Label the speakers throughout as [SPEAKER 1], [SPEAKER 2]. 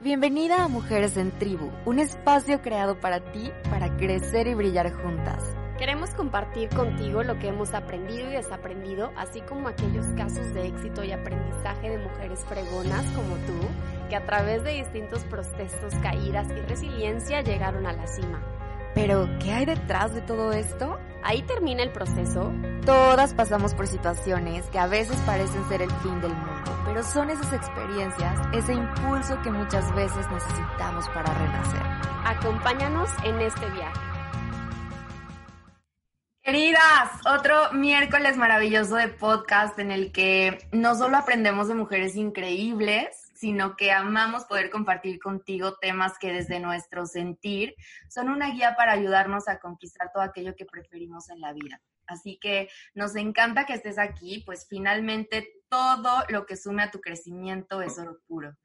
[SPEAKER 1] Bienvenida a Mujeres en Tribu, un espacio creado para ti para crecer y brillar juntas.
[SPEAKER 2] Queremos compartir contigo lo que hemos aprendido y desaprendido, así como aquellos casos de éxito y aprendizaje de mujeres fregonas como tú, que a través de distintos procesos, caídas y resiliencia llegaron a la cima.
[SPEAKER 1] Pero, ¿qué hay detrás de todo esto?
[SPEAKER 2] Ahí termina el proceso.
[SPEAKER 1] Todas pasamos por situaciones que a veces parecen ser el fin del mundo, pero son esas experiencias, ese impulso que muchas veces necesitamos para renacer.
[SPEAKER 2] Acompáñanos en este viaje.
[SPEAKER 1] Queridas, otro miércoles maravilloso de podcast en el que no solo aprendemos de mujeres increíbles, sino que amamos poder compartir contigo temas que desde nuestro sentir son una guía para ayudarnos a conquistar todo aquello que preferimos en la vida. Así que nos encanta que estés aquí, pues finalmente todo lo que sume a tu crecimiento es oro puro.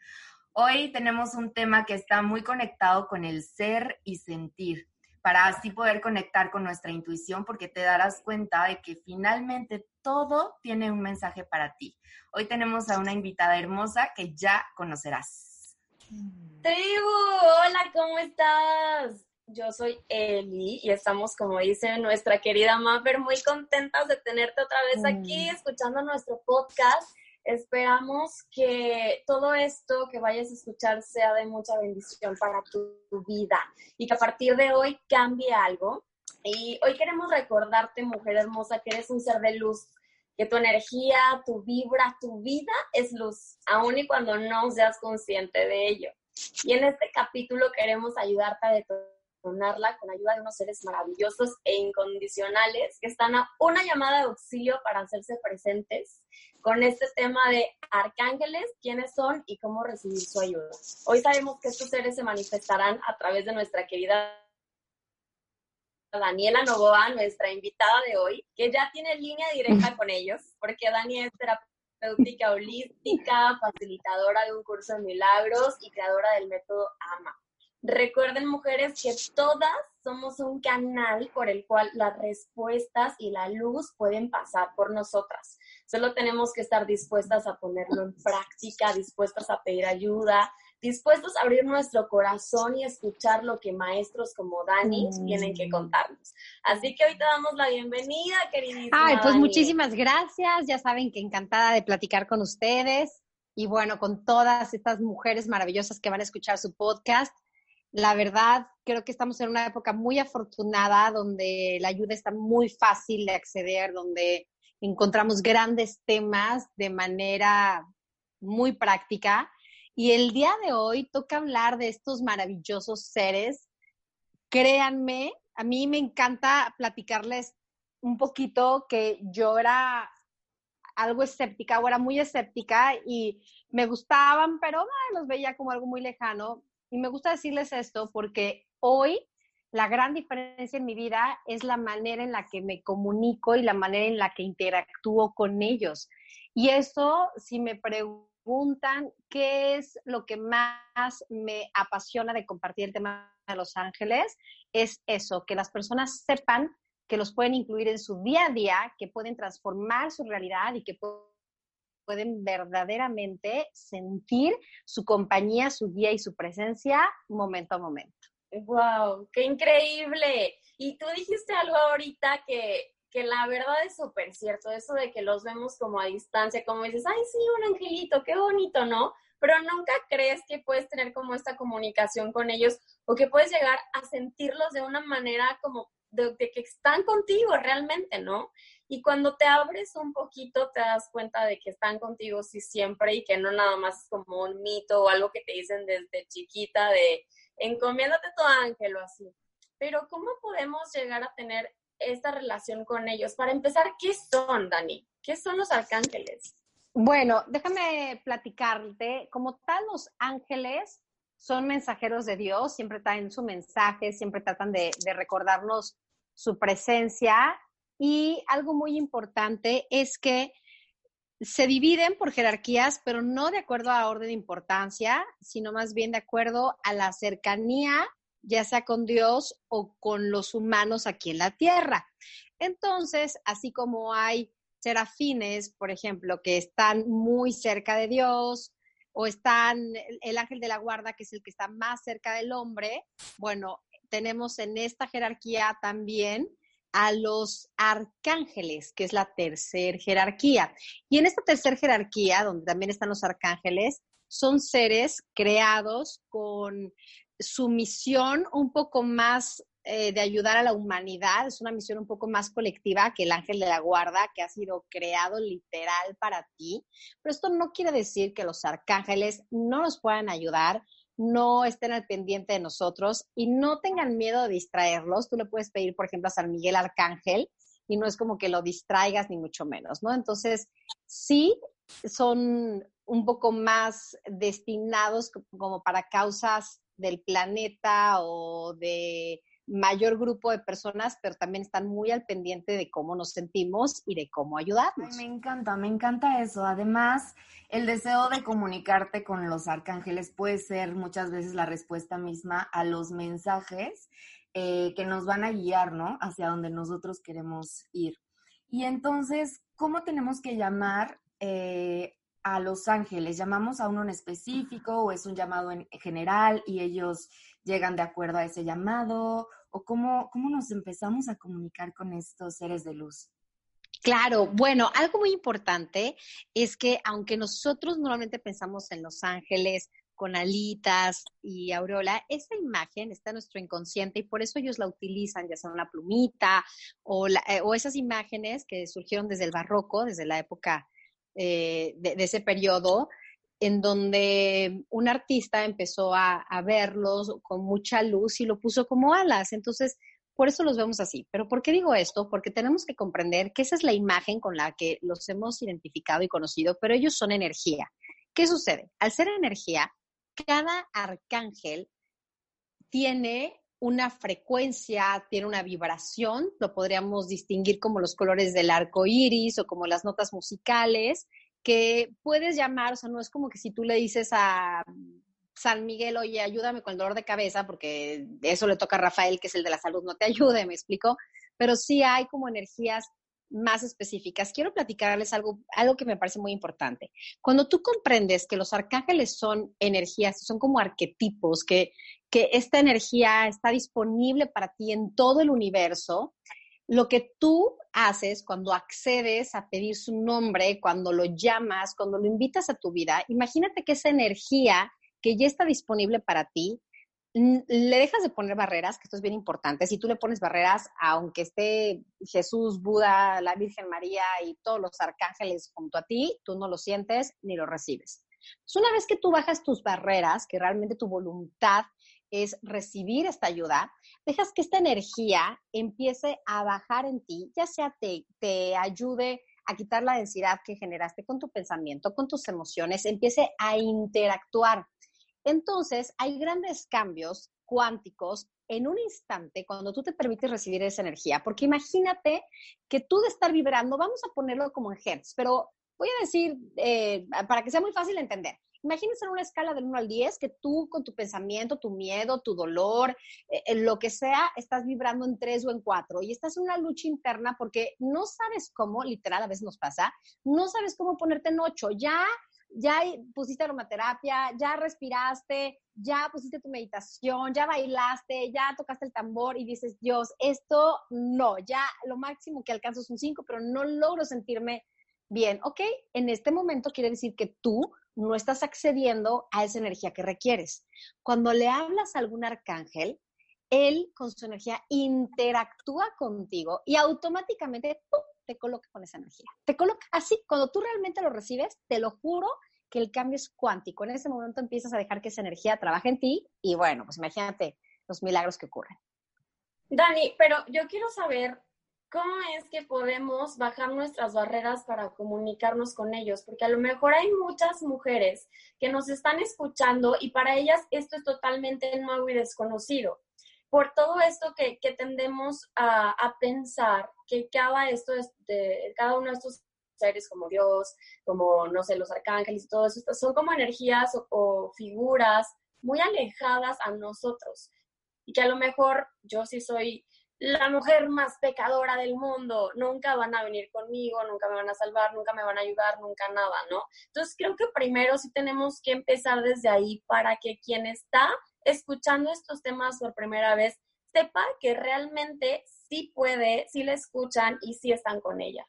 [SPEAKER 1] Hoy tenemos un tema que está muy conectado con el ser y sentir para así poder conectar con nuestra intuición, porque te darás cuenta de que finalmente todo tiene un mensaje para ti. Hoy tenemos a una invitada hermosa que ya conocerás.
[SPEAKER 2] Tribu, hola, ¿cómo estás? Yo soy Eli y estamos, como dice nuestra querida Mapper, muy contentas de tenerte otra vez aquí mm. escuchando nuestro podcast Esperamos que todo esto que vayas a escuchar sea de mucha bendición para tu, vida y que a partir de hoy cambie algo. Y hoy queremos recordarte, mujer hermosa, que eres un ser de luz, que tu energía, tu vibra, tu vida es luz, aun y cuando no seas consciente de ello. Y en este capítulo queremos ayudarte a detonarla con ayuda de unos seres maravillosos e incondicionales que están a una llamada de auxilio para hacerse presentes con este tema de arcángeles, quiénes son y cómo recibir su ayuda. Hoy sabemos que estos seres se manifestarán a través de nuestra querida Daniela Novoa, nuestra invitada de hoy, que ya tiene línea directa con ellos, porque Dani es terapéutica holística, facilitadora de un curso de milagros y creadora del método AMA. Recuerden, mujeres, que todas somos un canal por el cual las respuestas y la luz pueden pasar por nosotras. Solo tenemos que estar dispuestas a ponerlo en práctica, dispuestas a pedir ayuda, dispuestos a abrir nuestro corazón y escuchar lo que maestros como Dani tienen que contarnos. Así que hoy te damos la bienvenida, queridísima.
[SPEAKER 3] Ay, pues muchísimas gracias. Ya saben que encantada de platicar con ustedes y bueno, con todas estas mujeres maravillosas que van a escuchar su podcast. La verdad, creo que estamos en una época muy afortunada donde la ayuda está muy fácil de acceder, donde encontramos grandes temas de manera muy práctica. Y el día de hoy toca hablar de estos maravillosos seres. Créanme, a mí me encanta platicarles un poquito que yo era algo escéptica o era muy escéptica y me gustaban, pero los veía como algo muy lejano. Y me gusta decirles esto porque hoy la gran diferencia en mi vida es la manera en la que me comunico y la manera en la que interactúo con ellos. Y eso, si me preguntan qué es lo que más me apasiona de compartir el tema de Los Ángeles, es eso, que las personas sepan que los pueden incluir en su día a día, que pueden transformar su realidad y que pueden verdaderamente sentir su compañía, su guía y su presencia momento a momento.
[SPEAKER 2] ¡Wow! ¡Qué increíble! Y tú dijiste algo ahorita que, que la verdad es súper cierto, eso de que los vemos como a distancia, como dices, ay, sí, un angelito, qué bonito, ¿no? Pero nunca crees que puedes tener como esta comunicación con ellos o que puedes llegar a sentirlos de una manera como de, de, que están contigo realmente, ¿no? Y cuando te abres un poquito te das cuenta de que están contigo sí siempre y que no nada más es como un mito o algo que te dicen desde chiquita de encomiéndate tu ángel o así. Pero ¿cómo podemos llegar a tener esta relación con ellos? Para empezar, ¿qué son, Dani? ¿Qué son los arcángeles?
[SPEAKER 3] Bueno, déjame platicarte. Como tal, los ángeles son mensajeros de Dios, siempre traen su mensaje, siempre tratan de recordarnos su presencia. Y algo muy importante es que se dividen por jerarquías, pero no de acuerdo a orden de importancia, sino más bien de acuerdo a la cercanía, ya sea con Dios o con los humanos aquí en la tierra. Entonces, así como hay serafines, por ejemplo, que están muy cerca de Dios, o están el ángel de la guarda, que es el que está más cerca del hombre. Bueno, tenemos en esta jerarquía también a los arcángeles, que es la tercera jerarquía. Y en esta tercera jerarquía, donde también están los arcángeles, son seres creados con su misión un poco más eh, de ayudar a la humanidad, es una misión un poco más colectiva que el ángel de la guarda, que ha sido creado literal para ti. Pero esto no quiere decir que los arcángeles no nos puedan ayudar, no estén al pendiente de nosotros y no tengan miedo de distraerlos. Tú le puedes pedir, por ejemplo, a San Miguel Arcángel y no es como que lo distraigas ni mucho menos, ¿no? Entonces, sí son un poco más destinados como para causas del planeta o de mayor grupo de personas, pero también están muy al pendiente de cómo nos sentimos y de cómo ayudarnos.
[SPEAKER 1] me encanta, me encanta eso. Además, el deseo de comunicarte con los arcángeles puede ser muchas veces la respuesta misma a los mensajes eh, que nos van a guiar, ¿no? Hacia donde nosotros queremos ir. Y entonces, ¿cómo tenemos que llamar eh, a los ángeles? ¿Llamamos a uno en específico o es un llamado en general y ellos llegan de acuerdo a ese llamado? ¿O cómo, cómo nos empezamos a comunicar con estos seres de luz?
[SPEAKER 3] Claro, bueno, algo muy importante es que aunque nosotros normalmente pensamos en los ángeles con alitas y aureola, esa imagen está en nuestro inconsciente y por eso ellos la utilizan, ya sea una plumita o, eh, esas imágenes que surgieron desde el barroco, desde la época eh, de, ese periodo, en donde un artista empezó a, verlos con mucha luz y lo puso como alas. Entonces, por eso los vemos así. Pero ¿por qué digo esto? Porque tenemos que comprender que esa es la imagen con la que los hemos identificado y conocido, pero ellos son energía. ¿Qué sucede? Al ser energía, cada arcángel tiene una frecuencia, tiene una vibración, lo podríamos distinguir como los colores del arco iris o como las notas musicales, que puedes llamar, o sea, no es como que si tú le dices a San Miguel, oye, ayúdame con el dolor de cabeza, porque eso le toca a Rafael, que es el de la salud, no te ayude, me explico, pero sí hay como energías más específicas. Quiero platicarles algo, algo que me parece muy importante. Cuando tú comprendes que los arcángeles son energías, son como arquetipos, que, que esta energía está disponible para ti en todo el universo, lo que tú haces cuando accedes a pedir su nombre, cuando lo llamas, cuando lo invitas a tu vida, imagínate que esa energía que ya está disponible para ti, le dejas de poner barreras, que esto es bien importante. Si tú le pones barreras, aunque esté Jesús, Buda, la Virgen María y todos los arcángeles junto a ti, tú no lo sientes ni lo recibes. una vez que tú bajas tus barreras, que realmente tu voluntad es recibir esta ayuda, dejas que esta energía empiece a bajar en ti, ya sea te, te ayude a quitar la densidad que generaste con tu pensamiento, con tus emociones, empiece a interactuar. Entonces, hay grandes cambios cuánticos en un instante cuando tú te permites recibir esa energía, porque imagínate que tú de estar vibrando, vamos a ponerlo como en hertz, pero voy a decir, eh, para que sea muy fácil de entender, Imagínense en una escala del 1 al 10 que tú con tu pensamiento, tu miedo, tu dolor, eh, lo que sea, estás vibrando en 3 o en 4 y estás en una lucha interna porque no sabes cómo, literal a veces nos pasa, no sabes cómo ponerte en 8. Ya ya pusiste aromaterapia, ya respiraste, ya pusiste tu meditación, ya bailaste, ya tocaste el tambor y dices, Dios, esto no, ya lo máximo que alcanzo es un 5, pero no logro sentirme bien. Ok, en este momento quiere decir que tú no estás accediendo a esa energía que requieres. Cuando le hablas a algún arcángel, él con su energía interactúa contigo y automáticamente te coloca con esa energía. Te coloca así, cuando tú realmente lo recibes, te lo juro que el cambio es cuántico. En ese momento empiezas a dejar que esa energía trabaje en ti y bueno, pues imagínate los milagros que ocurren.
[SPEAKER 2] Dani, pero yo quiero saber ¿cómo es que podemos bajar nuestras barreras para comunicarnos con ellos? Porque a lo mejor hay muchas mujeres que nos están escuchando y para ellas esto es totalmente nuevo y desconocido. Por todo esto que, tendemos a, pensar que cada, esto de, cada uno de estos seres como Dios, como, no sé, los arcángeles y todo eso, son como energías o figuras muy alejadas a nosotros. Y que a lo mejor yo sí soy la mujer más pecadora del mundo, nunca van a venir conmigo, nunca me van a salvar, nunca me van a ayudar, nunca nada, ¿no? Entonces creo que primero sí tenemos que empezar desde ahí para que quien está escuchando estos temas por primera vez sepa que realmente sí puede, sí le escuchan y sí están con ella.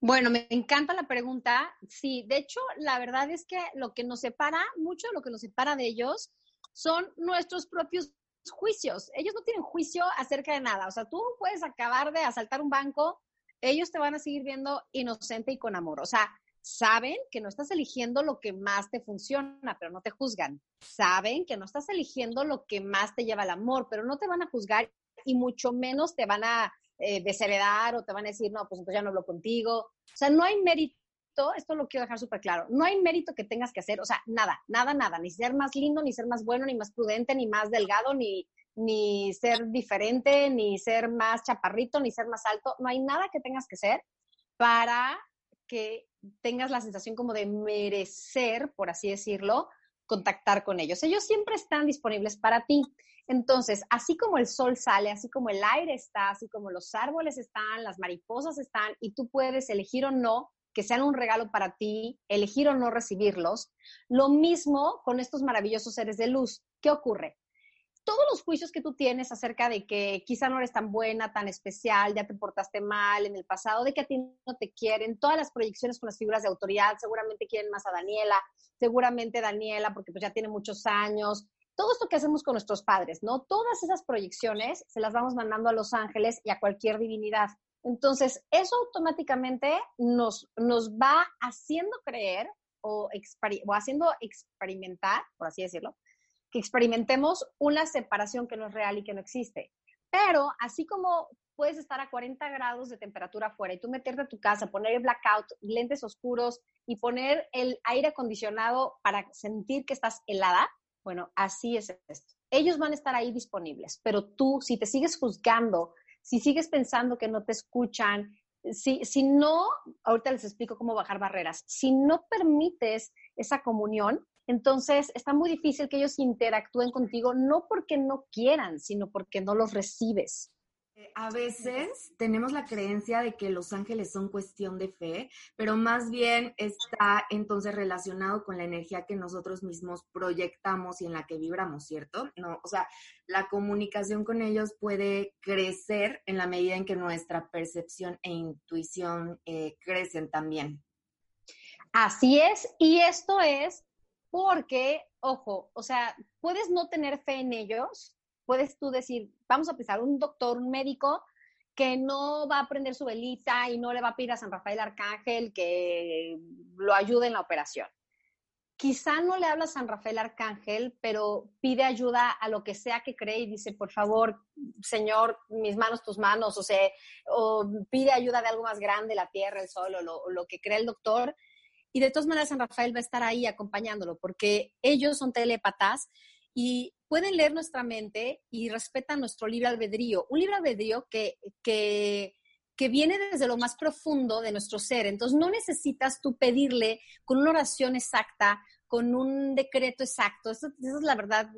[SPEAKER 3] Bueno, me encanta la pregunta. Sí, de hecho, la verdad es que lo que nos separa, mucho de lo que nos separa de ellos, son nuestros propios juicios. Ellos no tienen juicio acerca de nada. O sea, tú puedes acabar de asaltar un banco, ellos te van a seguir viendo inocente y con amor. O sea, saben que no estás eligiendo lo que más te funciona, pero no te juzgan. Saben que no estás eligiendo lo que más te lleva al amor, pero no te van a juzgar y mucho menos te van a eh, desheredar o te van a decir, no, pues entonces ya no hablo contigo. O sea, no hay mérito, esto lo quiero dejar súper claro, no hay mérito que tengas que hacer, o sea, nada, nada, nada, ni ser más lindo, ni ser más bueno, ni más prudente, ni más delgado, ni, ni ser diferente, ni ser más chaparrito, ni ser más alto, no hay nada que tengas que ser para que tengas la sensación como de merecer, por así decirlo, contactar con ellos. Ellos siempre están disponibles para ti. Entonces, así como el sol sale, así como el aire está, así como los árboles están, las mariposas están, y tú puedes elegir o no que sean un regalo para ti, elegir o no recibirlos, lo mismo con estos maravillosos seres de luz. ¿Qué ocurre? Todos los juicios que tú tienes acerca de que quizá no eres tan buena, tan especial, ya te portaste mal en el pasado, de que a ti no te quieren, todas las proyecciones con las figuras de autoridad, seguramente quieren más a Daniela, seguramente Daniela, porque pues ya tiene muchos años, todo esto que hacemos con nuestros padres, ¿no? Todas esas proyecciones se las vamos mandando a los ángeles y a cualquier divinidad. Entonces, eso automáticamente nos, nos va haciendo creer o, o haciendo experimentar, por así decirlo, que experimentemos una separación que no es real y que no existe. Pero así como puedes estar a 40 grados de temperatura afuera y tú meterte a tu casa, poner el blackout, lentes oscuros y poner el aire acondicionado para sentir que estás helada, bueno, así es esto. Ellos van a estar ahí disponibles, pero tú, si te sigues juzgando, si sigues pensando que no te escuchan, si, si no, ahorita les explico cómo bajar barreras, si no permites esa comunión, entonces está muy difícil que ellos interactúen contigo, no porque no quieran, sino porque no los recibes.
[SPEAKER 1] A veces tenemos la creencia de que los ángeles son cuestión de fe, pero más bien está entonces relacionado con la energía que nosotros mismos proyectamos y en la que vibramos, ¿cierto? No, o sea, la comunicación con ellos puede crecer en la medida en que nuestra percepción e intuición eh, crecen también.
[SPEAKER 3] Así es, y esto es porque, ojo, o sea, puedes no tener fe en ellos, puedes tú decir, vamos a pensar, un doctor, un médico que no va a prender su velita y no le va a pedir a San Rafael Arcángel que lo ayude en la operación. Quizá no le habla a San Rafael Arcángel, pero pide ayuda a lo que sea que cree y dice, por favor, Señor, mis manos, tus manos, o sea, o pide ayuda de algo más grande, la tierra, el sol, o lo, lo que cree el doctor. Y de todas maneras, San Rafael va a estar ahí acompañándolo, porque ellos son telépatas y pueden leer nuestra mente y respetan nuestro libre albedrío. Un libre albedrío que, que, que viene desde lo más profundo de nuestro ser. Entonces, no necesitas tú pedirle con una oración exacta, con un decreto exacto. Esa, es la verdad.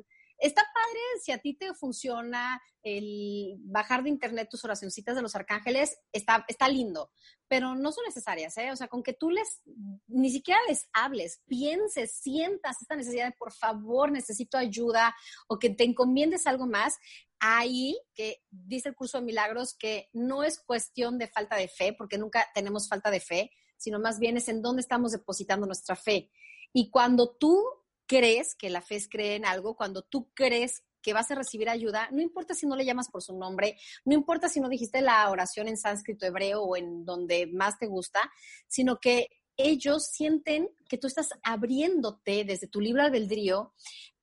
[SPEAKER 3] Está padre si a ti te funciona el bajar de internet tus oracioncitas de los arcángeles, está, está lindo, pero no son necesarias, ¿eh? O sea, con que tú les, ni siquiera les hables, pienses, sientas esta necesidad de, por favor, necesito ayuda, o que te encomiendes algo más, ahí que dice el curso de milagros que no es cuestión de falta de fe, porque nunca tenemos falta de fe, sino más bien es en dónde estamos depositando nuestra fe. Y cuando tú crees que la fe es creer en algo, cuando tú crees que vas a recibir ayuda, no importa si no le llamas por su nombre, no importa si no dijiste la oración en sánscrito hebreo o en donde más te gusta, sino que ellos sienten que tú estás abriéndote desde tu libre albedrío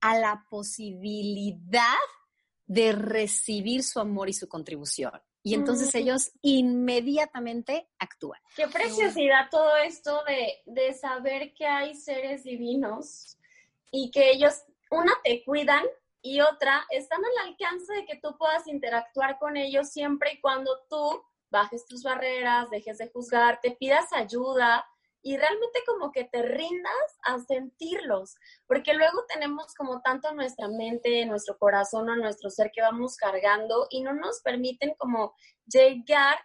[SPEAKER 3] a la posibilidad de recibir su amor y su contribución. Y entonces ellos inmediatamente actúan.
[SPEAKER 2] Qué preciosidad todo esto de, de saber que hay seres divinos y que ellos, una, te cuidan y otra, están al alcance de que tú puedas interactuar con ellos siempre y cuando tú bajes tus barreras, dejes de juzgar, te pidas ayuda y realmente como que te rindas a sentirlos, porque luego tenemos como tanto nuestra mente, en nuestro corazón o nuestro ser que vamos cargando y no nos permiten como llegar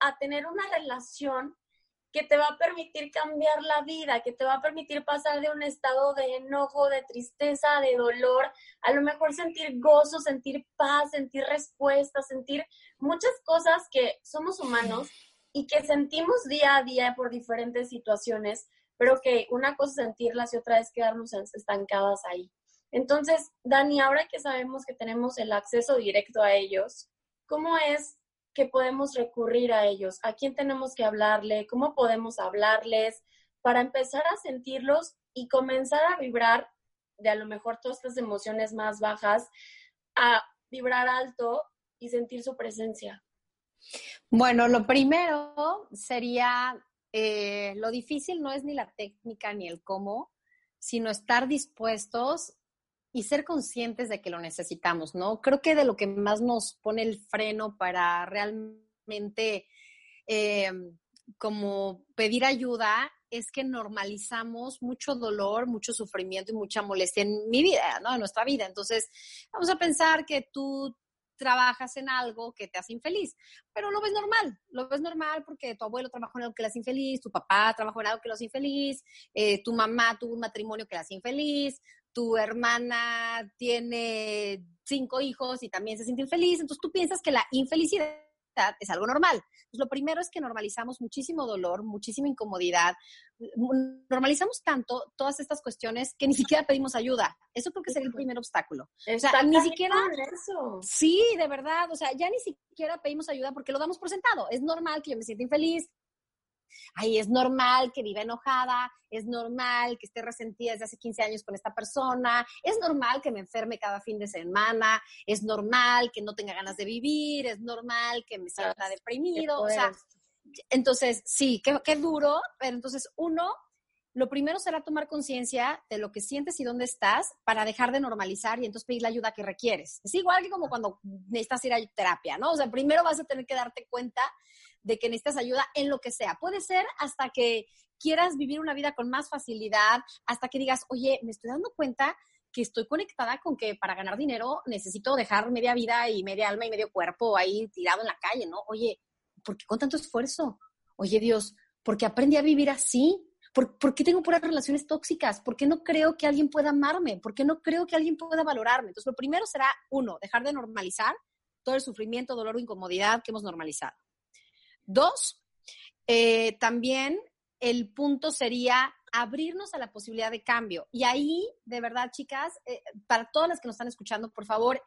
[SPEAKER 2] a tener una relación que te va a permitir cambiar la vida, que te va a permitir pasar de un estado de enojo, de tristeza, de dolor, a lo mejor sentir gozo, sentir paz, sentir respuesta, sentir muchas cosas que somos humanos y que sentimos día a día por diferentes situaciones, pero que una cosa es sentirlas y otra es quedarnos estancadas ahí. Entonces, Dani, ahora que sabemos que tenemos el acceso directo a ellos, ¿cómo es que podemos recurrir a ellos? ¿A quién tenemos que hablarle? ¿Cómo podemos hablarles para empezar a sentirlos y comenzar a vibrar de a lo mejor todas estas emociones más bajas, a vibrar alto y sentir su presencia?
[SPEAKER 3] Bueno, lo primero sería, eh, lo difícil no es ni la técnica ni el cómo, sino estar dispuestos y ser conscientes de que lo necesitamos, ¿no? Creo que de lo que más nos pone el freno para realmente eh, como pedir ayuda es que normalizamos mucho dolor, mucho sufrimiento y mucha molestia en mi vida, ¿no? En nuestra vida. Entonces, vamos a pensar que tú trabajas en algo que te hace infeliz, pero lo ves normal, lo ves normal porque tu abuelo trabajó en algo que le hace infeliz, tu papá trabajó en algo que lo hace infeliz, eh, tu mamá tuvo un matrimonio que le hace infeliz, tu hermana tiene cinco hijos y también se siente infeliz, entonces tú piensas que la infelicidad es algo normal. Pues lo primero es que normalizamos muchísimo dolor, muchísima incomodidad, normalizamos tanto todas estas cuestiones que ni siquiera pedimos ayuda. Eso creo que sería el primer obstáculo.
[SPEAKER 2] O sea, ni siquiera eso.
[SPEAKER 3] Sí, de verdad, o sea, ya ni siquiera pedimos ayuda porque lo damos por sentado. Es normal que yo me sienta infeliz, Ay, es normal que viva enojada, es normal que esté resentida desde hace 15 años con esta persona, es normal que me enferme cada fin de semana, es normal que no tenga ganas de vivir, es normal que me sienta deprimido, o sea, entonces, sí, qué, qué duro, pero entonces uno, lo primero será tomar conciencia de lo que sientes y dónde estás para dejar de normalizar y entonces pedir la ayuda que requieres. Es igual que como cuando necesitas ir a terapia, ¿no? O sea, primero vas a tener que darte cuenta de que necesitas ayuda en lo que sea. Puede ser hasta que quieras vivir una vida con más facilidad, hasta que digas, oye, me estoy dando cuenta que estoy conectada con que para ganar dinero necesito dejar media vida y media alma y medio cuerpo ahí tirado en la calle, ¿no? Oye, ¿por qué con tanto esfuerzo? Oye, Dios, ¿por qué aprendí a vivir así? ¿Por, ¿Por, qué tengo puras relaciones tóxicas? ¿Por qué no creo que alguien pueda amarme? ¿Por qué no creo que alguien pueda valorarme? Entonces, lo primero será, uno, dejar de normalizar todo el sufrimiento, dolor o incomodidad que hemos normalizado. Dos, eh, también el punto sería abrirnos a la posibilidad de cambio. Y ahí, de verdad, chicas, eh, para todas las que nos están escuchando, por favor,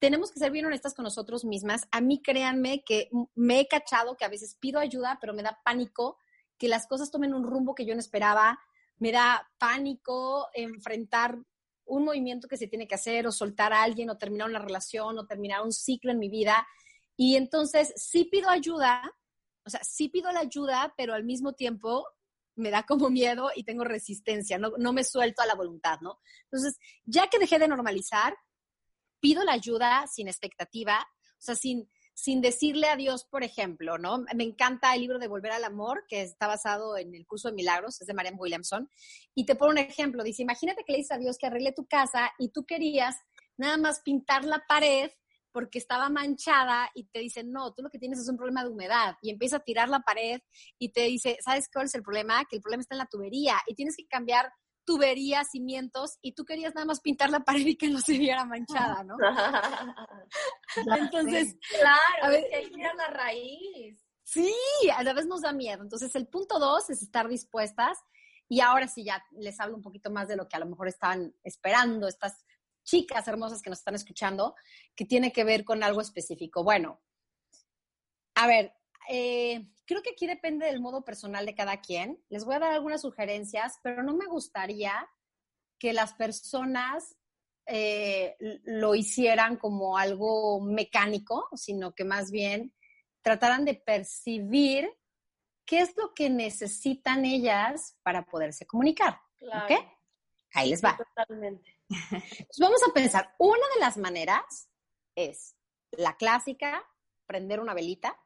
[SPEAKER 3] tenemos que ser bien honestas con nosotros mismas. A mí, créanme que me he cachado que a veces pido ayuda, pero me da pánico que las cosas tomen un rumbo que yo no esperaba. Me da pánico enfrentar un movimiento que se tiene que hacer o soltar a alguien o terminar una relación o terminar un ciclo en mi vida. Y entonces sí pido ayuda, o sea, sí pido la ayuda, pero al mismo tiempo me da como miedo y tengo resistencia, no, no me suelto a la voluntad, ¿no? Entonces, ya que dejé de normalizar, pido la ayuda sin expectativa, o sea, sin, sin decirle a Dios, por ejemplo, ¿no? Me encanta el libro de Volver al Amor, que está basado en el curso de milagros, es de Marianne Williamson, y te pone un ejemplo, dice, imagínate que le dices a Dios que arregle tu casa y tú querías nada más pintar la pared porque estaba manchada y te dicen, no, tú lo que tienes es un problema de humedad y empieza a tirar la pared y te dice, ¿sabes cuál es el problema? Que el problema está en la tubería y tienes que cambiar tuberías, cimientos y tú querías nada más pintar la pared y que no se viera manchada, ¿no? Entonces,
[SPEAKER 2] claro, a ver, que la raíz.
[SPEAKER 3] Sí, a la vez nos da miedo. Entonces, el punto dos es estar dispuestas y ahora sí ya les hablo un poquito más de lo que a lo mejor estaban esperando estas chicas hermosas que nos están escuchando, que tiene que ver con algo específico. Bueno, a ver, eh, creo que aquí depende del modo personal de cada quien. Les voy a dar algunas sugerencias, pero no me gustaría que las personas eh, lo hicieran como algo mecánico, sino que más bien trataran de percibir qué es lo que necesitan ellas para poderse comunicar. ¿Ok? Ahí les va.
[SPEAKER 2] Totalmente.
[SPEAKER 3] Vamos a pensar, una de las maneras es la clásica, prender una velita,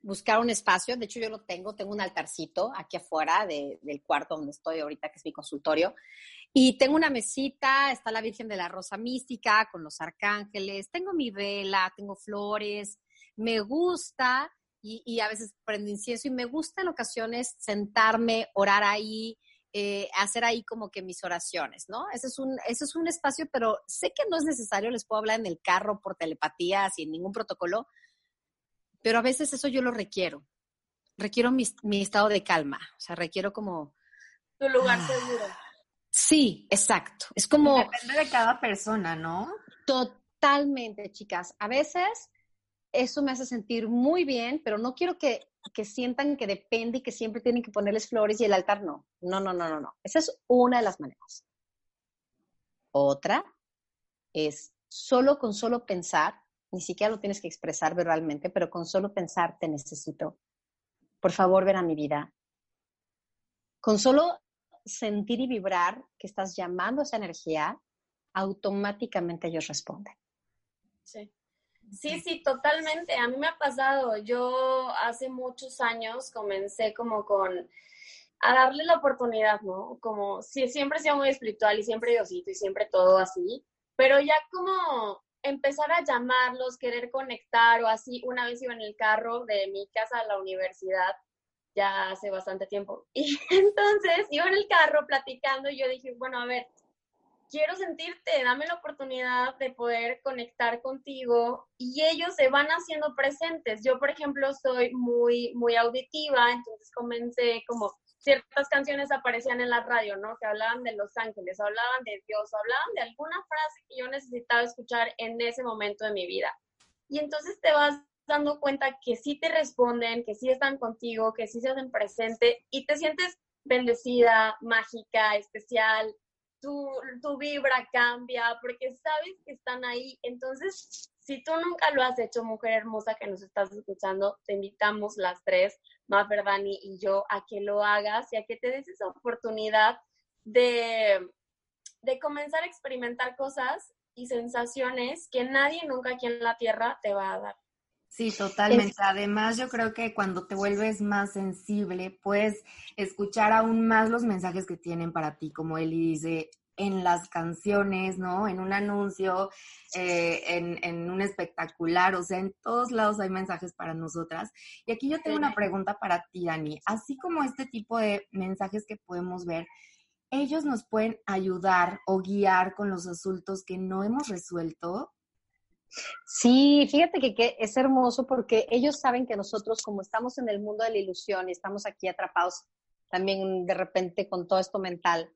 [SPEAKER 3] buscar un espacio. De hecho, yo lo tengo, tengo un altarcito aquí afuera del cuarto donde estoy ahorita, que es mi consultorio. Y tengo una mesita, está la Virgen de la Rosa Mística con los arcángeles, tengo mi vela, tengo flores, me gusta y, a veces prendo incienso y me gusta en ocasiones sentarme, orar ahí, eh, hacer ahí como que mis oraciones, ¿no? Ese es, un, ese es un espacio, pero sé que no es necesario, les puedo hablar en el carro por telepatía, sin ningún protocolo, pero a veces eso yo lo requiero. Requiero mi, mi estado de calma, o sea, requiero como...
[SPEAKER 2] Tu lugar ah, seguro.
[SPEAKER 3] Sí, exacto. Es como...
[SPEAKER 1] Depende de cada persona, ¿no?
[SPEAKER 3] Totalmente, chicas. A veces eso me hace sentir muy bien, pero no quiero que, sientan que depende y que siempre tienen que ponerles flores y el altar no. No, no, no, no, no. Esa es una de las maneras. Otra es solo con solo pensar, ni siquiera lo tienes que expresar verbalmente, pero con solo pensar te necesito. Por favor, ven a mi vida. Con solo sentir y vibrar que estás llamando esa energía, automáticamente ellos responden.
[SPEAKER 2] Sí. Sí, sí, totalmente. A mí me ha pasado. Yo hace muchos años comencé como con a darle la oportunidad, ¿no? Como si siempre he sido muy espiritual y siempre Diosito y siempre todo así, pero ya como empezar a llamarlos, querer conectar o así, una vez iba en el carro de mi casa a la universidad, ya hace bastante tiempo, y entonces iba en el carro platicando y yo dije, bueno, a ver, quiero sentirte, dame la oportunidad de poder conectar contigo y ellos se van haciendo presentes. Yo, por ejemplo, soy muy, muy auditiva, entonces comencé como ciertas canciones aparecían en la radio, ¿no? Que hablaban de los ángeles, hablaban de Dios, hablaban de alguna frase que yo necesitaba escuchar en ese momento de mi vida. Y entonces te vas dando cuenta que sí te responden, que sí están contigo, que sí se hacen presente y te sientes bendecida, mágica, especial, tu, vibra cambia, porque sabes que están ahí. Entonces, si tú nunca lo has hecho, mujer hermosa que nos estás escuchando, te invitamos las tres, Maffer, Dani y yo, a que lo hagas y a que te des esa oportunidad de, de comenzar a experimentar cosas y sensaciones que nadie nunca aquí en la Tierra te va a dar.
[SPEAKER 1] Sí, totalmente. Además, yo creo que cuando te vuelves más sensible, puedes escuchar aún más los mensajes que tienen para ti, como Eli dice, en las canciones, ¿no? En un anuncio, eh, en, en, un espectacular, o sea, en todos lados hay mensajes para nosotras. Y aquí yo tengo una pregunta para ti, Dani. Así como este tipo de mensajes que podemos ver, ellos nos pueden ayudar o guiar con los asuntos que no hemos resuelto.
[SPEAKER 3] Sí, fíjate que, es hermoso porque ellos saben que nosotros, como estamos en el mundo de la ilusión y estamos aquí atrapados también de repente con todo esto mental,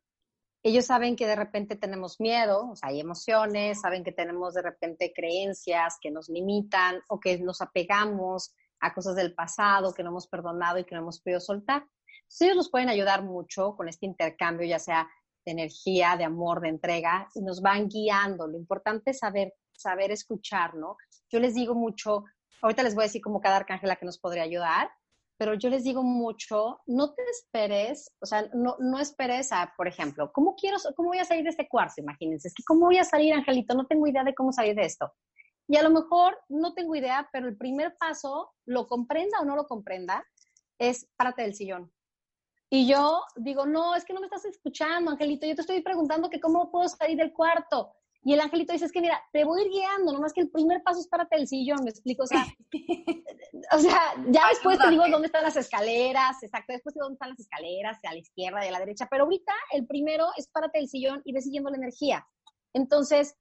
[SPEAKER 3] ellos saben que de repente tenemos miedo, o sea, hay emociones, saben que tenemos de repente creencias que nos limitan o que nos apegamos a cosas del pasado que no hemos perdonado y que no hemos podido soltar. Entonces, ellos nos pueden ayudar mucho con este intercambio, ya sea de energía, de amor, de entrega, y nos van guiando. Lo importante es saber saber escuchar, ¿no? Yo les digo mucho, ahorita les voy a decir como cada arcángel que nos podría ayudar, pero yo les digo mucho, no te esperes, o sea, no, no esperes a, por ejemplo, ¿cómo quiero, cómo voy a salir de este cuarzo? Imagínense, es que ¿cómo voy a salir, Angelito? No tengo idea de cómo salir de esto. Y a lo mejor no tengo idea, pero el primer paso, lo comprenda o no lo comprenda, es párate del sillón. Y yo digo, no, es que no me estás escuchando, Angelito, yo te estoy preguntando que cómo puedo salir del cuarto. Y el angelito dice, es que mira, te voy a ir guiando, nomás que el primer paso es párate del sillón, me explico, o sea, o sea, ya después te digo dónde están las escaleras, exacto, después te digo dónde están las escaleras, a la izquierda y a la derecha, pero ahorita el primero es párate del sillón y ve siguiendo la energía. Entonces,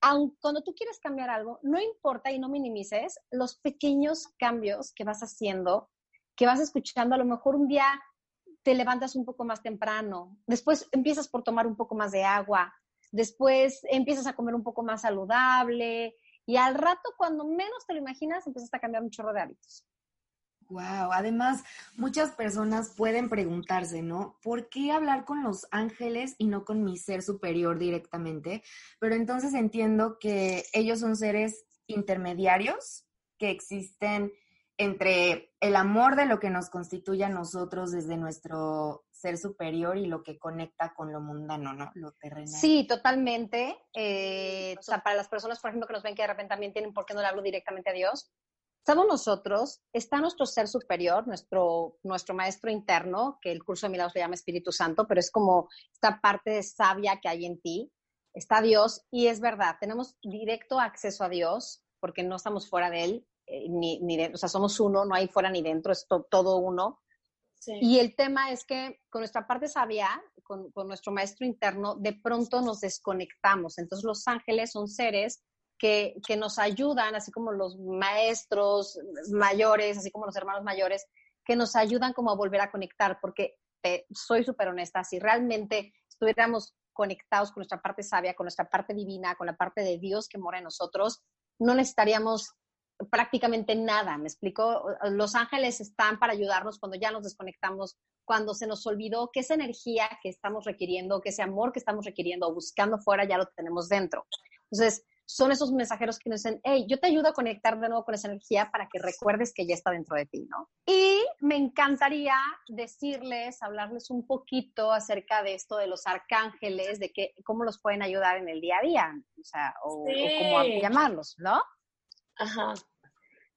[SPEAKER 3] aun cuando tú quieres cambiar algo, no importa y no minimices los pequeños cambios que vas haciendo, que vas escuchando, a lo mejor un día te levantas un poco más temprano, después empiezas por tomar un poco más de agua, después empiezas a comer un poco más saludable y al rato, cuando menos te lo imaginas, empiezas a cambiar un chorro de hábitos.
[SPEAKER 1] Wow, además muchas personas pueden preguntarse, ¿no? ¿Por qué hablar con los ángeles y no con mi ser superior directamente? Pero entonces entiendo que ellos son seres intermediarios que existen entre el amor de lo que nos constituye a nosotros desde nuestro ser superior y lo que conecta con lo mundano, ¿no? Lo terrenal.
[SPEAKER 3] Sí, totalmente. Eh, o sea, para las personas, por ejemplo, que nos ven que de repente también tienen, ¿por qué no le hablo directamente a Dios? Estamos nosotros, está nuestro ser superior, nuestro, nuestro maestro interno, que el curso de milagros se llama Espíritu Santo, pero es como esta parte sabia que hay en ti. Está Dios y es verdad, tenemos directo acceso a Dios porque no estamos fuera de Él, eh, ni, ni o sea, somos uno, no hay fuera ni dentro, es todo uno. Y el tema es que con nuestra parte sabia, con, con, nuestro maestro interno, de pronto nos desconectamos. Entonces los ángeles son seres que, que, nos ayudan, así como los maestros mayores, así como los hermanos mayores, que nos ayudan como a volver a conectar, porque soy súper honesta, si realmente estuviéramos conectados con nuestra parte sabia, con nuestra parte divina, con la parte de Dios que mora en nosotros, no necesitaríamos prácticamente nada, ¿me explico? Los ángeles están para ayudarnos cuando ya nos desconectamos, cuando se nos olvidó que esa energía que estamos requiriendo, que ese amor que estamos requiriendo o buscando fuera, ya lo tenemos dentro. Entonces, son esos mensajeros que nos dicen, hey, yo te ayudo a conectar de nuevo con esa energía para que recuerdes que ya está dentro de ti, ¿no? Y me encantaría decirles, hablarles un poquito acerca de esto de los arcángeles, de que, cómo los pueden ayudar en el día a día, o sea, o, cómo llamarlos, ¿no?
[SPEAKER 2] Ajá.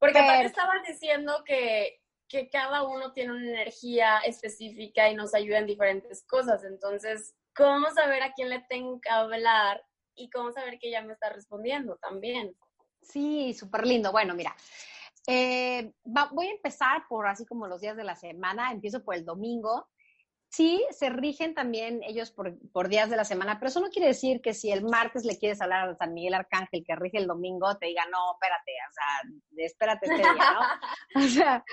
[SPEAKER 2] Porque Pero, estabas diciendo que, que cada uno tiene una energía específica y nos ayuda en diferentes cosas, entonces, ¿cómo saber a quién le tengo que hablar y cómo saber que ella me está respondiendo también.
[SPEAKER 3] Sí, súper lindo. Bueno, mira, eh, voy a empezar por así como los días de la semana, empiezo por el domingo. Sí, se rigen también ellos por, por, días de la semana, pero eso no quiere decir que si el martes le quieres hablar a San Miguel Arcángel que rige el domingo, te diga, no, espérate, o sea, espérate este día, ¿no? O sea,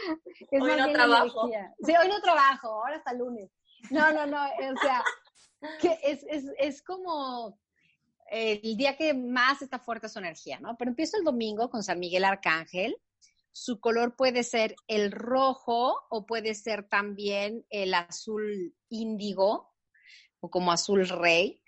[SPEAKER 2] es hoy no trabajo.
[SPEAKER 3] Sí, hoy no trabajo, ahora hasta lunes. No, no, no, o sea, que es, es, es como el día que más está fuerte su energía, ¿no? Pero empiezo el domingo con San Miguel Arcángel. Su color puede ser el rojo o puede ser también el azul índigo o como azul rey.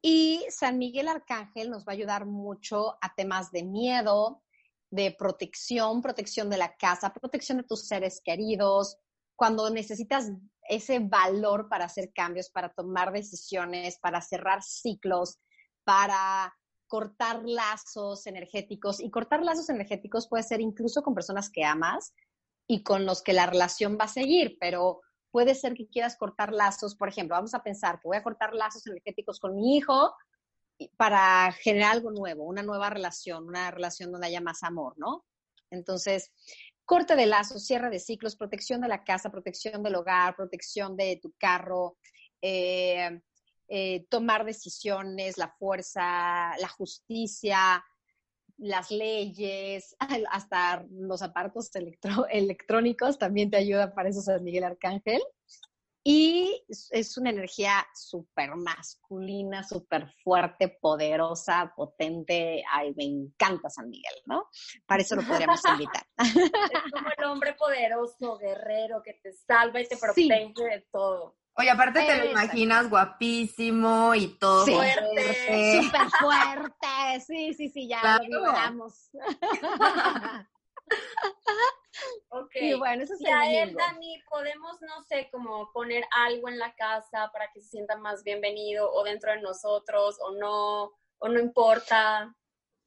[SPEAKER 3] Y San Miguel Arcángel nos va a ayudar mucho a temas de miedo, de protección, protección de la casa, protección de tus seres queridos, cuando necesitas ese valor para hacer cambios, para tomar decisiones, para cerrar ciclos, para cortar lazos energéticos. Y cortar lazos energéticos puede ser incluso con personas que amas y con los que la relación va a seguir, pero puede ser que quieras cortar lazos, por ejemplo, vamos a pensar que voy a cortar lazos energéticos con mi hijo para generar algo nuevo, una nueva relación, una relación donde haya más amor, ¿no? Entonces, corte de lazos, cierre de ciclos, protección de la casa, protección del hogar, protección de tu carro, eh, eh, tomar decisiones, la fuerza, la justicia, las leyes, hasta los aparatos electrónicos también te ayuda para eso San Miguel Arcángel. Y es una energía súper masculina, súper fuerte, poderosa, potente. Ay, me encanta San Miguel, ¿no? Para eso lo podríamos invitar.
[SPEAKER 2] Es como el hombre poderoso, guerrero, que te salva y te protege de todo.
[SPEAKER 1] Oye, aparte te lo imaginas guapísimo y todo
[SPEAKER 3] fuerte. Súper fuerte. Sí, sí, sí, ya lo vibramos.
[SPEAKER 2] ok. Y bueno, eso es y a él, Dani, podemos, no sé, como poner algo en la casa para que se sienta más bienvenido o dentro de nosotros o no, o no importa.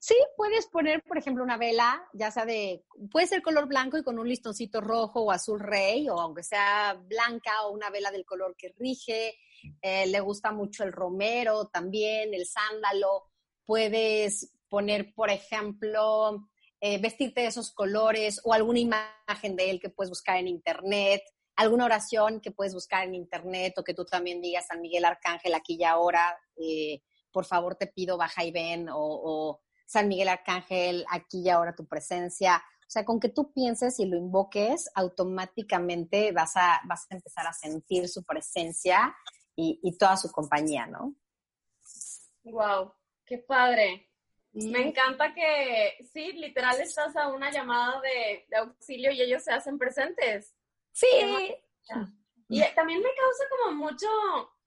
[SPEAKER 3] Sí, puedes poner, por ejemplo, una vela, ya sea de, puede ser color blanco y con un listoncito rojo o azul rey, o aunque sea blanca o una vela del color que rige. Eh, le gusta mucho el romero también, el sándalo. Puedes poner, por ejemplo, eh, vestirte de esos colores o alguna imagen de él que puedes buscar en internet, alguna oración que puedes buscar en internet o que tú también digas San Miguel Arcángel aquí y ahora, eh, por favor te pido baja y ven o San Miguel Arcángel, aquí y ahora tu presencia. O sea, con que tú pienses y lo invoques, automáticamente vas a, vas a empezar a sentir su presencia y, toda su compañía, ¿no?
[SPEAKER 2] Wow, qué padre. Me encanta que, sí, literal estás a una llamada de, de, auxilio y ellos se hacen presentes.
[SPEAKER 3] Sí.
[SPEAKER 2] Y también me causa como mucho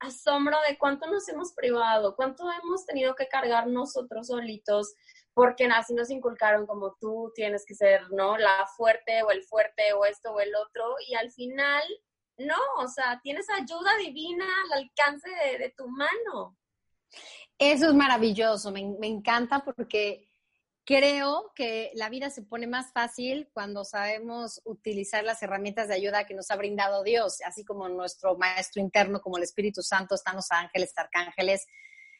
[SPEAKER 2] asombro de cuánto nos hemos privado, cuánto hemos tenido que cargar nosotros solitos porque así nos inculcaron como tú tienes que ser, ¿no? La fuerte o el fuerte o esto o el otro, y al final, no, o sea, tienes ayuda divina al alcance de, tu mano.
[SPEAKER 3] Eso es maravilloso, me, me, encanta porque Creo que la vida se pone más fácil cuando sabemos utilizar las herramientas de ayuda que nos ha brindado Dios, así como nuestro maestro interno, como el Espíritu Santo, están los ángeles, arcángeles.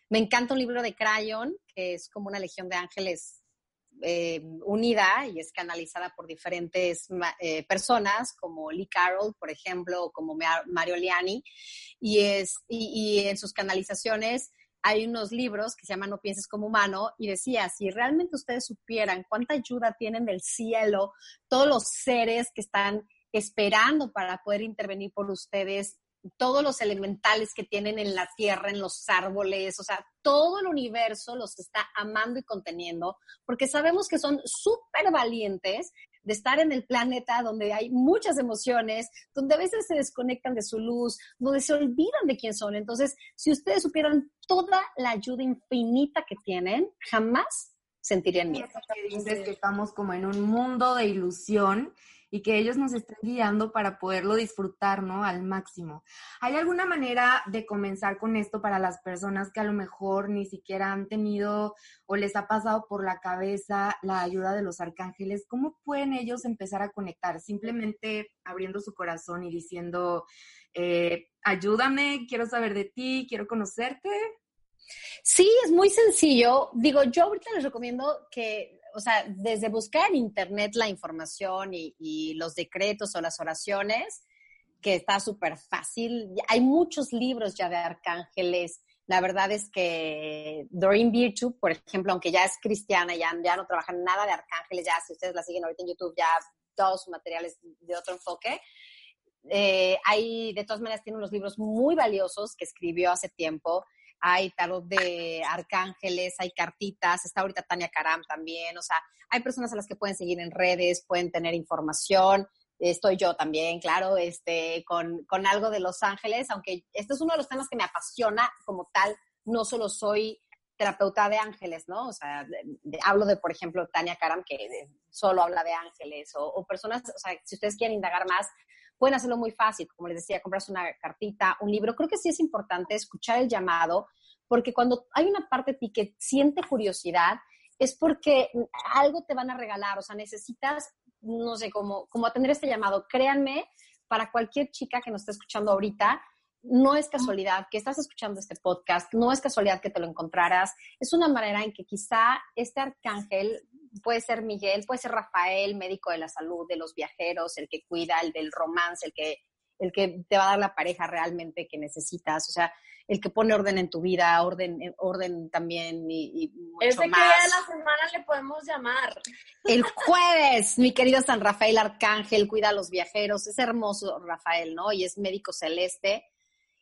[SPEAKER 3] Me encanta un libro de Crayon, que es como una legión de ángeles eh, unida y es canalizada por diferentes eh, personas, como Lee Carroll, por ejemplo, o como Mario Liani, y, es, y, y en sus canalizaciones hay unos libros que se llaman No pienses como humano y decía, si realmente ustedes supieran cuánta ayuda tienen del cielo, todos los seres que están esperando para poder intervenir por ustedes, todos los elementales que tienen en la tierra, en los árboles, o sea, todo el universo los está amando y conteniendo, porque sabemos que son súper valientes de estar en el planeta donde hay muchas emociones, donde a veces se desconectan de su luz, donde se olvidan de quién son. Entonces, si ustedes supieran toda la ayuda infinita que tienen, jamás sentirían miedo.
[SPEAKER 1] Que estamos como en un mundo de ilusión y que ellos nos estén guiando para poderlo disfrutar, ¿no? Al máximo. ¿Hay alguna manera de comenzar con esto para las personas que a lo mejor ni siquiera han tenido o les ha pasado por la cabeza la ayuda de los arcángeles? ¿Cómo pueden ellos empezar a conectar? Simplemente abriendo su corazón y diciendo, eh, ayúdame, quiero saber de ti, quiero conocerte.
[SPEAKER 3] Sí, es muy sencillo. Digo, yo ahorita les recomiendo que o sea, desde buscar en internet la información y, los decretos o las oraciones, que está súper fácil. Hay muchos libros ya de arcángeles. La verdad es que Doreen Virtue, por ejemplo, aunque ya es cristiana, ya, no trabaja nada de arcángeles, ya si ustedes la siguen ahorita en YouTube, ya todos sus materiales de otro enfoque. Eh, hay, de todas maneras, tiene unos libros muy valiosos que escribió hace tiempo hay tarot de arcángeles, hay cartitas, está ahorita Tania Karam también, o sea, hay personas a las que pueden seguir en redes, pueden tener información, estoy yo también, claro, este, con, con algo de Los Ángeles, aunque este es uno de los temas que me apasiona como tal, no solo soy terapeuta de ángeles, ¿no? O sea, hablo de, por ejemplo, Tania Karam, que solo habla de ángeles, o, o, personas, o sea, si ustedes quieren indagar más, pueden hacerlo muy fácil, como les decía, comprarse una cartita, un libro. Creo que sí es importante escuchar el llamado, porque cuando hay una parte de ti que siente curiosidad, es porque algo te van a regalar, o sea, necesitas, no sé, cómo, cómo atender este llamado. Créanme, para cualquier chica que nos esté escuchando ahorita, no es casualidad que estás escuchando este podcast, no es casualidad que te lo encontraras, es una manera en que quizá este arcángel puede ser Miguel, puede ser Rafael, médico de la salud, de los viajeros, el que cuida, el del romance, el que, el que te va a dar la pareja realmente que necesitas, o sea, el que pone orden en tu vida, orden, orden también y, mucho
[SPEAKER 2] ¿Ese
[SPEAKER 3] más.
[SPEAKER 2] día de la semana le podemos llamar?
[SPEAKER 3] El jueves, mi querido San Rafael Arcángel, cuida a los viajeros, es hermoso Rafael, ¿no? Y es médico celeste.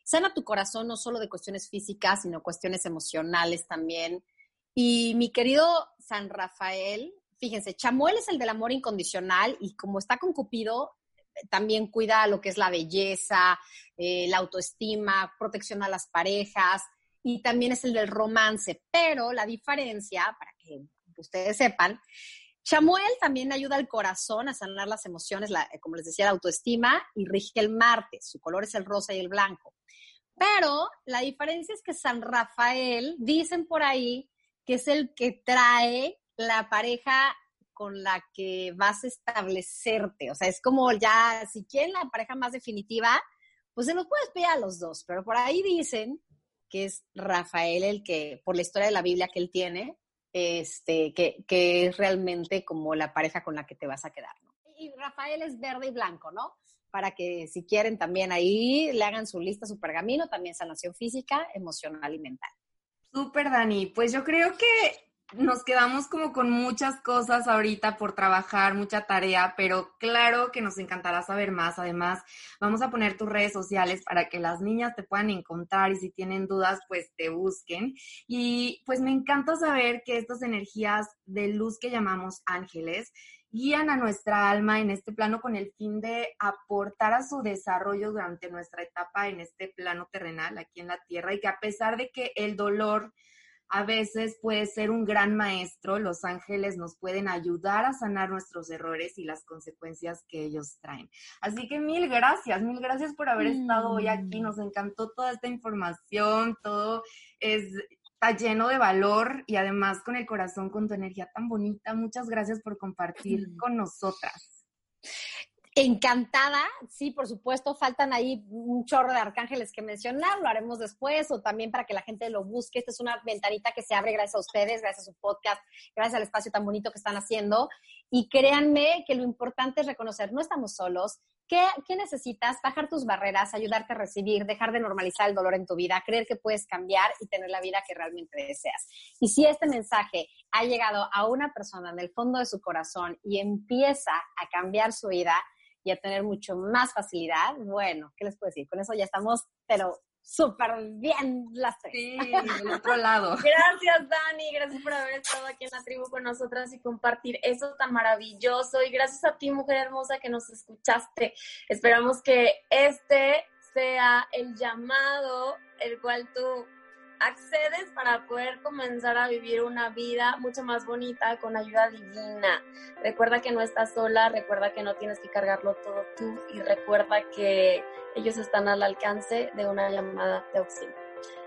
[SPEAKER 3] Sana tu corazón no solo de cuestiones físicas, sino cuestiones emocionales también. Y mi querido San Rafael, fíjense, Chamuel es el del amor incondicional y como está con Cupido, también cuida lo que es la belleza, eh, la autoestima, protección a las parejas y también es el del romance. Pero la diferencia, para que ustedes sepan, Chamuel también ayuda al corazón a sanar las emociones, como les decía, la autoestima y rige el Marte. Su color es el rosa y el blanco. Pero la diferencia es que San Rafael, dicen por ahí, que es el que trae la pareja con la que vas a establecerte. O sea, es como ya, si quieren la pareja más definitiva, pues se los puedes pedir a los dos, pero por ahí dicen que es Rafael el que, por la historia de la Biblia que él tiene, este, que, que es realmente como la pareja con la que te vas a quedar, ¿no? Y Rafael es verde y blanco, ¿no? Para que si quieren también ahí le hagan su lista, su pergamino, también sanación física, emocional y mental.
[SPEAKER 1] Súper, Dani. Pues yo creo que nos quedamos como con muchas cosas ahorita por trabajar, mucha tarea, pero claro que nos encantará saber más. Además, vamos a poner tus redes sociales para que las niñas te puedan encontrar y si tienen dudas, pues te busquen. Y pues me encanta saber que estas energías de luz que llamamos ángeles guían a nuestra alma en este plano con el fin de aportar a su desarrollo durante nuestra etapa en este plano terrenal, aquí en la Tierra, y que a pesar de que el dolor a veces puede ser un gran maestro, los ángeles nos pueden ayudar a sanar nuestros errores y las consecuencias que ellos traen. Así que mil gracias, mil gracias por haber estado hoy aquí, mm. nos encantó toda esta información, todo es está lleno de valor y además con el corazón, con tu energía tan bonita. Muchas gracias por compartir mm. con nosotras.
[SPEAKER 3] Encantada, sí, por supuesto, faltan ahí un chorro de arcángeles que mencionar, lo haremos después o también para que la gente lo busque. Esta es una ventanita que se abre gracias a ustedes, gracias a su podcast, gracias al espacio tan bonito que están haciendo. Y créanme que lo importante es reconocer, no estamos solos. ¿Qué, ¿Qué necesitas? Bajar tus barreras, ayudarte a recibir, dejar de normalizar el dolor en tu vida, creer que puedes cambiar y tener la vida que realmente deseas. Y si este mensaje ha llegado a una persona en el fondo de su corazón y empieza a cambiar su vida, y a tener mucho más facilidad, bueno, ¿qué les puedo decir? Con eso ya estamos, pero súper bien las tres.
[SPEAKER 1] Sí, del otro lado.
[SPEAKER 2] Gracias, Dani. Gracias por haber estado aquí en la tribu con nosotras y compartir eso tan maravilloso. Y gracias a ti, mujer hermosa, que nos escuchaste. Esperamos que este sea el llamado el cual tú accedes para poder comenzar a vivir una vida mucho más bonita con ayuda divina. Recuerda que no estás sola, recuerda que no tienes que cargarlo todo tú y recuerda que ellos están al alcance de una llamada de auxilio.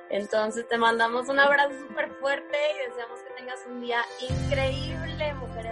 [SPEAKER 2] Entonces te mandamos un abrazo súper fuerte y deseamos que tengas un día increíble, mujer